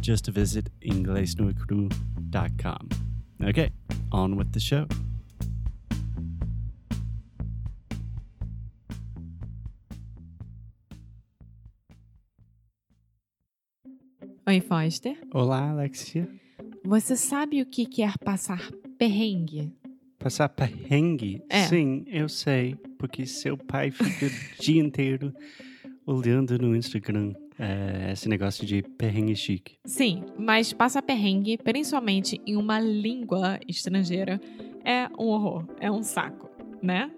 Just visit inglesnuecru.com. Okay, on with the show. Oi, Foster. Olá, Alexia. Você sabe o que quer passar perrengue? Passar perrengue? É. Sim, eu sei, porque seu pai fica o dia inteiro olhando no Instagram é, esse negócio de perrengue chique. Sim, mas passar perrengue, principalmente em uma língua estrangeira, é um horror, é um saco, né?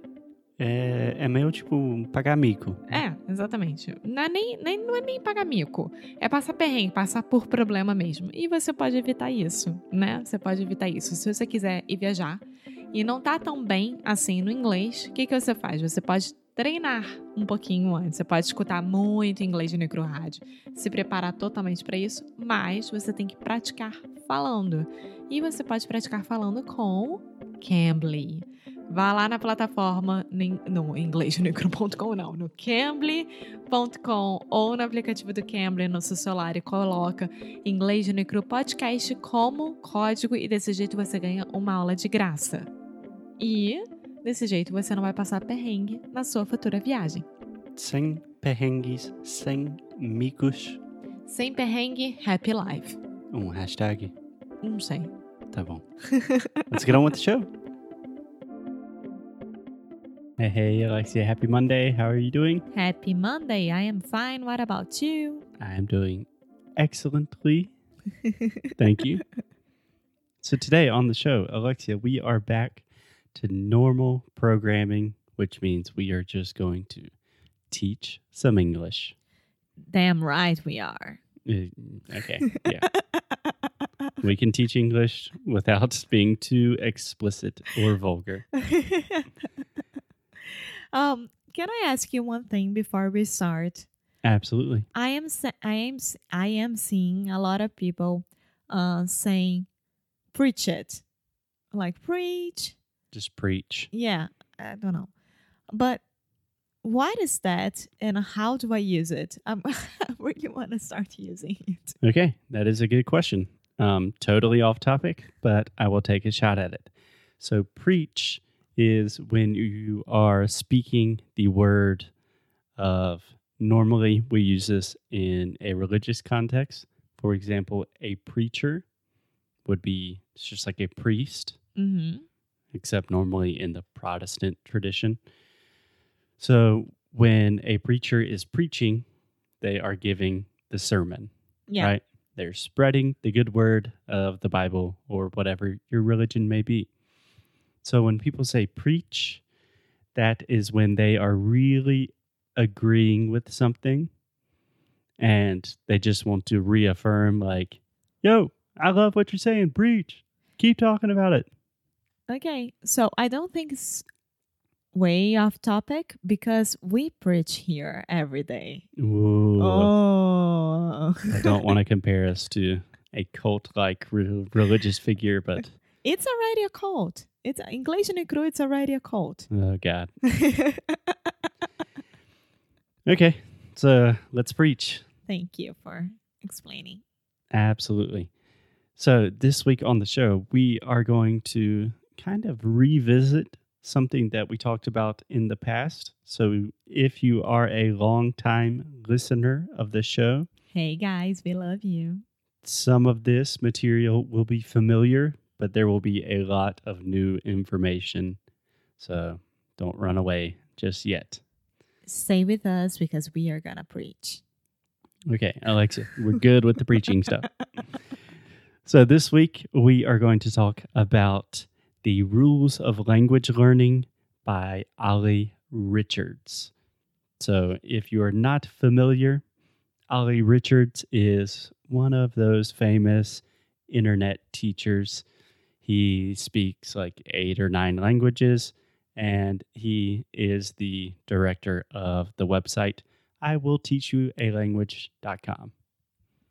É, é meio tipo pagar mico. É, exatamente. Não é nem, nem, não é nem pagar mico. É passar perrengue, passar por problema mesmo. E você pode evitar isso, né? Você pode evitar isso. Se você quiser ir viajar e não tá tão bem assim no inglês, o que, que você faz? Você pode treinar um pouquinho antes. Você pode escutar muito inglês no micro rádio, se preparar totalmente para isso, mas você tem que praticar falando. E você pode praticar falando com Cambly. Vá lá na plataforma, no inglês micro.com não, no cambly.com ou no aplicativo do Cambly no seu celular e coloca inglês micro podcast como código e desse jeito você ganha uma aula de graça. E desse jeito você não vai passar perrengue na sua futura viagem. Sem perrengues, sem micos. Sem perrengue, happy life. Um hashtag. Não sei. Tá bom. Let's get on with the show. Hey, hey, Alexia. Happy Monday. How are you doing? Happy Monday, I am fine. What about you? I am doing excellently. Thank you. So, today on the show, Alexia, we are back to normal programming, which means we are just going to teach some English. Damn right we are. Uh, Okay. Yeah. we can teach English without being too explicit or vulgar. um, can I ask you one thing before we start? Absolutely. I am I am I am seeing a lot of people uh saying preach it. Like preach. Just preach. Yeah, I don't know. But what is that and how do I use it? Um, do you want to start using it. Okay, that is a good question. Um, totally off topic, but I will take a shot at it. So, preach is when you are speaking the word of normally we use this in a religious context. For example, a preacher would be just like a priest, Mm-hmm. Except normally in the Protestant tradition. So, when a preacher is preaching, they are giving the sermon Yeah. right? They're spreading the good word of the Bible or whatever your religion may be. So when people say preach, that is when they are really agreeing with something and they just want to reaffirm, like, yo, I love what you're saying. Preach. Keep talking about it. Okay, so I don't think it's way off topic because we preach here every day. Ooh. Oh, I don't oh. want to compare us to a cult like re- religious figure, but it's already a cult. It's English no cru. It's already a cult. oh, God. Okay, so let's preach. Thank you for explaining. Absolutely. So, this week on the show, we are going to kind of revisit something that we talked about in the past. So, if you are a long time listener of the show, Hey guys, we love you. some of this material will be familiar, but there will be a lot of new information. So don't run away just yet. Stay with us because we are going to preach. Okay, Alexa, we're good with the preaching stuff. So this week we are going to talk about the rules of language learning by Olly Richards. So if you are not familiar, Olly Richards is one of those famous internet teachers. He speaks like eight or nine languages, and he is the director of the website I will teach you a language.com.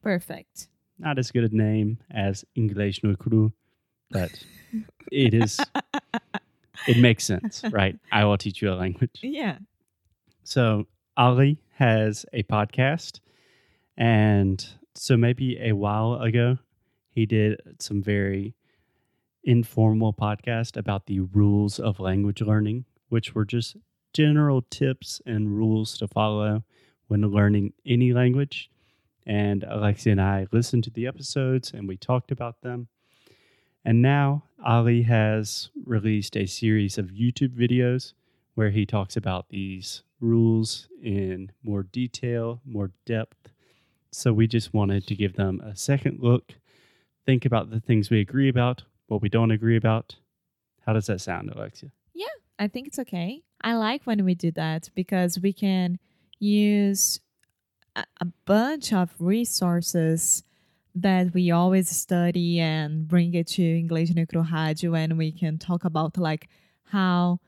Perfect. Not as good a name as English no cru, but it is it makes sense, right? I will teach you a language. Yeah. So Olly has a podcast, and so maybe a while ago he did some very informal podcast about the rules of language learning, which were just general tips and rules to follow when learning any language. And Alexia and I listened to the episodes and we talked about them. And now Olly has released a series of YouTube videos where he talks about these rules in more detail, more depth. So we just wanted to give them a second look, think about the things we agree about, what we don't agree about. How does that sound, Alexia? Yeah, I think it's okay. I like when we do that because we can use a, bunch of resources that we always study and bring it to English Necro Rádio and we can talk about like how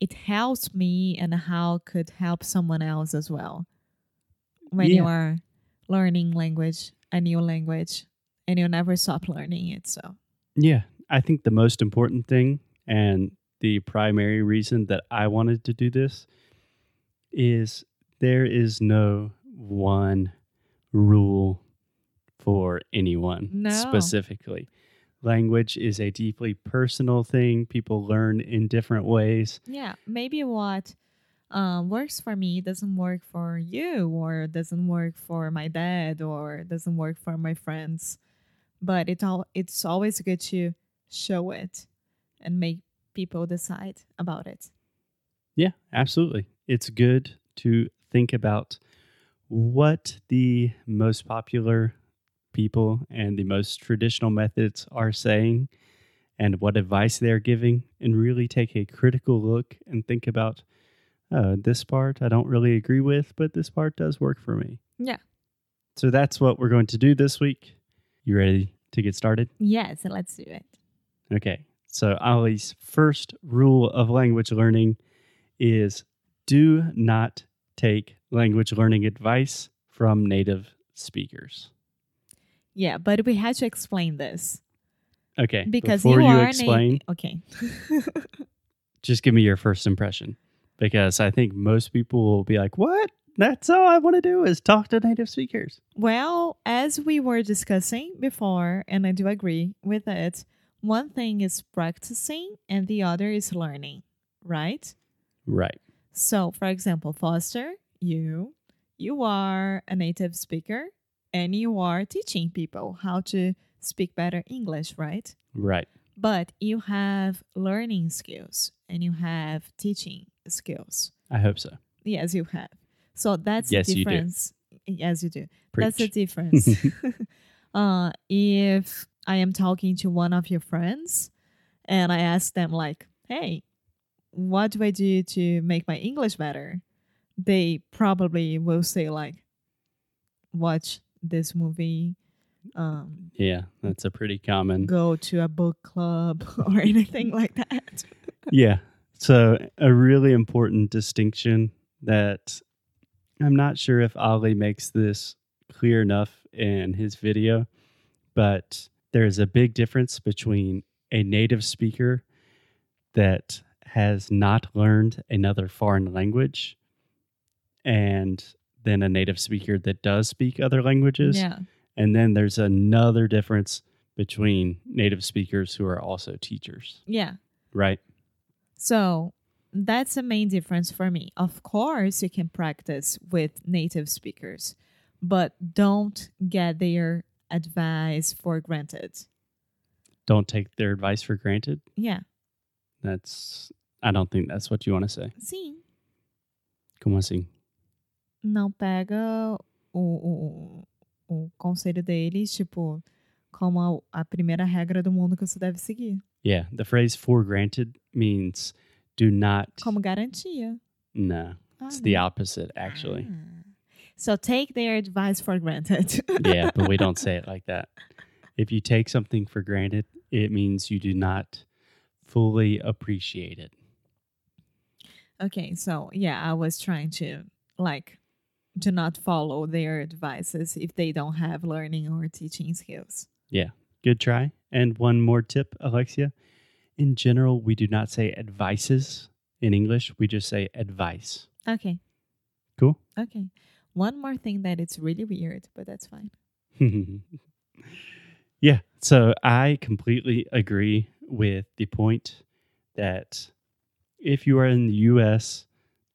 it helps me and how it could help someone else as well. When you are learning language, a new language, and you never stop learning it. So Yeah, I think the most important thing and the primary reason that I wanted to do this is there is no one rule for anyone No. specifically. Language is a deeply personal thing. People learn in different ways. Yeah, maybe what um, works for me doesn't work for you, or doesn't work for my dad, or doesn't work for my friends. But it all it's always good to show it and make people decide about it. Yeah, absolutely. It's good to think about what the most popular people and the most traditional methods are saying and what advice they're giving, and really take a critical look and think about oh, this part I don't really agree with, but this part does work for me. Yeah. So that's what we're going to do this week. You ready to get started? Yes, let's do it. Okay. So, Olly's first rule of language learning is do not take language learning advice from native speakers. Yeah, but we had to explain this Okay. because before you, you, are explain, Na- okay. just give me your first impression because I think most people will be like, "What? That's all I want to do is talk to native speakers." Well, as we were discussing before, and I do agree with it, one thing is practicing and the other is learning, right? Right. So, for example, Foster, you you are a native speaker and you are teaching people how to speak better English, right? Right. But you have learning skills and you have teaching skills. I hope so. Yes, you have. So that's Yes, the you do. difference. Yes, you do. Preach. That's the difference. uh, if I am talking to one of your friends and I ask them, like, hey, what do I do to make my English better? They probably will say, like, watch this movie, um, yeah, that's a pretty common. go to a book club, or anything like that. yeah. So, a really important distinction that I'm not sure if Olly makes this clear enough in his video, but there's a big difference between a native speaker that has not learned another foreign language and then a native speaker that does speak other languages. Yeah. And then there's another difference between native speakers who are also teachers, Yeah. right? So that's the main difference for me. Of course, you can practice with native speakers, but don't get their advice for granted. Don't take their advice for granted. Yeah. That's I don't think that's what you want to say. Sim. Como assim? Não pega o, o, o conselho deles, tipo, como a, a primeira regra do mundo que você deve seguir. Yeah, the phrase for granted means do not Como garantia. No. Ah, It's the opposite actually. Ah. So take their advice for granted. yeah, but we don't say it like that. If you take something for granted, it means you do not fully appreciate it. Okay, so yeah, I was trying to like to not follow their advices if they don't have learning or teaching skills. Yeah, good try. And one more tip, Alexia. In general, we do not say advices in English. We just say advice. Okay, Cool? okay. One more thing that it's really weird, but that's fine. yeah. So I completely agree with the point that if you are in the US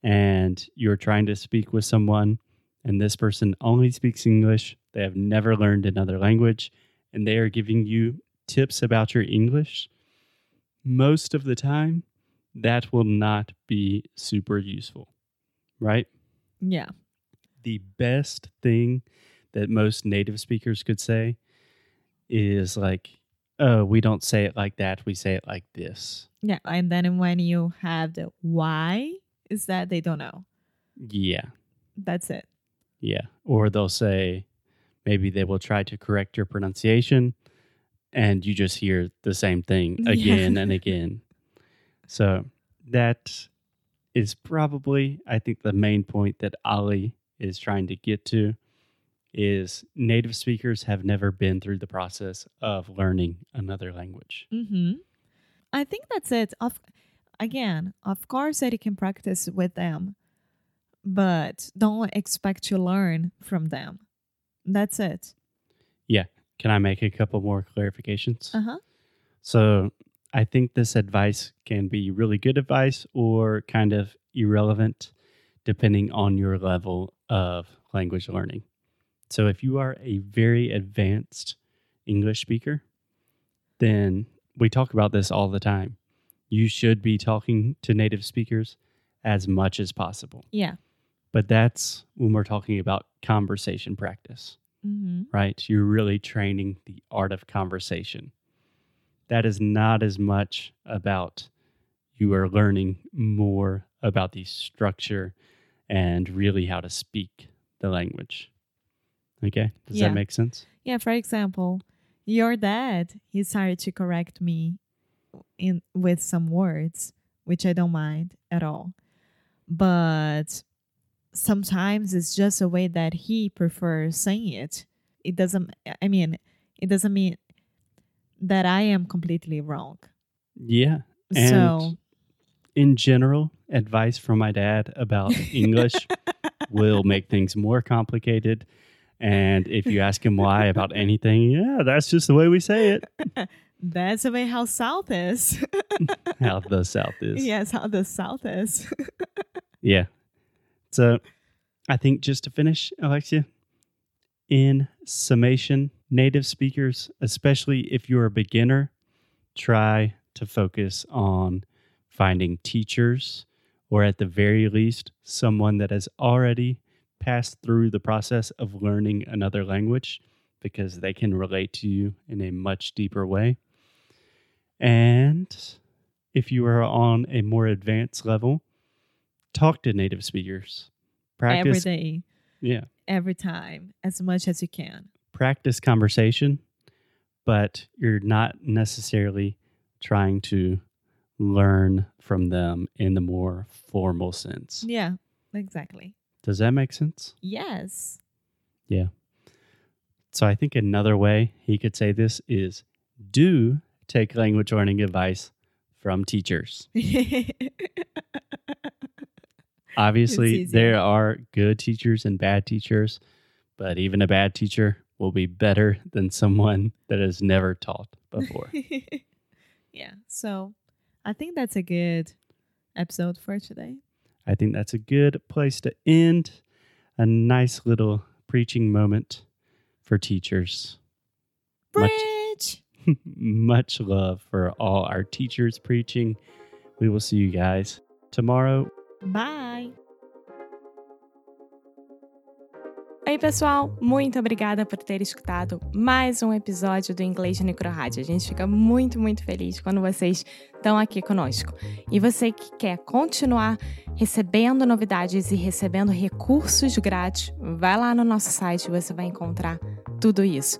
and you're trying to speak with someone and this person only speaks English, they have never learned another language, and they are giving you tips about your English, most of the time, that will not be super useful, right? Yeah. the best thing that most native speakers could say is like, oh, we don't say it like that. We say it like this. Yeah, and then when you have the why, is that they don't know. Yeah. That's it. Yeah. Or they'll say, maybe they will try to correct your pronunciation and you just hear the same thing Yeah. again and again. So that is probably, I think, the main point that Olly is trying to get to is native speakers have never been through the process of learning another language. Mm-hmm. I think that's it. Of again, of course that you can practice with them, but don't expect to learn from them. That's it. Yeah. Can I make a couple more clarifications? Uh huh. So I think this advice can be really good advice or kind of irrelevant depending on your level of language learning. So if you are a very advanced English speaker, then we talk about this all the time. You should be talking to native speakers as much as possible. Yeah. But that's when we're talking about conversation practice Mm-hmm. right? You're really training the art of conversation. That is not as much about you are learning more about the structure and really how to speak the language. Okay? Does Yeah. that make sense? Yeah. For example, your dad he started to correct me in with some words, which I don't mind at all, but sometimes it's just a way that he prefers saying it. It doesn't. I mean, it doesn't mean that I am completely wrong. Yeah. And so in general, advice from my dad about English will make things more complicated. And if you ask him why about anything, yeah, that's just the way we say it. that's the way how South is. How the South is. yes, how the South is. Yeah. So I think just to finish, Alexia, in summation, native speakers, especially if you're a beginner, try to focus on finding teachers or at the very least someone that has already passed through the process of learning another language because they can relate to you in a much deeper way. And if you are on a more advanced level, talk to native speakers. Every Practice, day, yeah, every time, as much as you can. practice conversation, but you're not necessarily trying to learn from them in the more formal sense. Yeah, exactly. Does that make sense? Yes. Yeah. So I think another way he could say this is do take language learning advice from teachers. Obviously, there are good teachers and bad teachers, but even a bad teacher will be better than someone that has never taught before. yeah. So I think that's a good episode for today. I think that's a good place to end. A nice little preaching moment for teachers. Bridge. Much, much love for all our teachers preaching. We will see you guys tomorrow. Bye. Oi, pessoal! Muito obrigada por ter escutado mais um episódio do Inglês Necro Rádio. A gente fica muito, muito feliz quando vocês estão aqui conosco. E você que quer continuar recebendo novidades e recebendo recursos grátis, vai lá no nosso site e você vai encontrar tudo isso.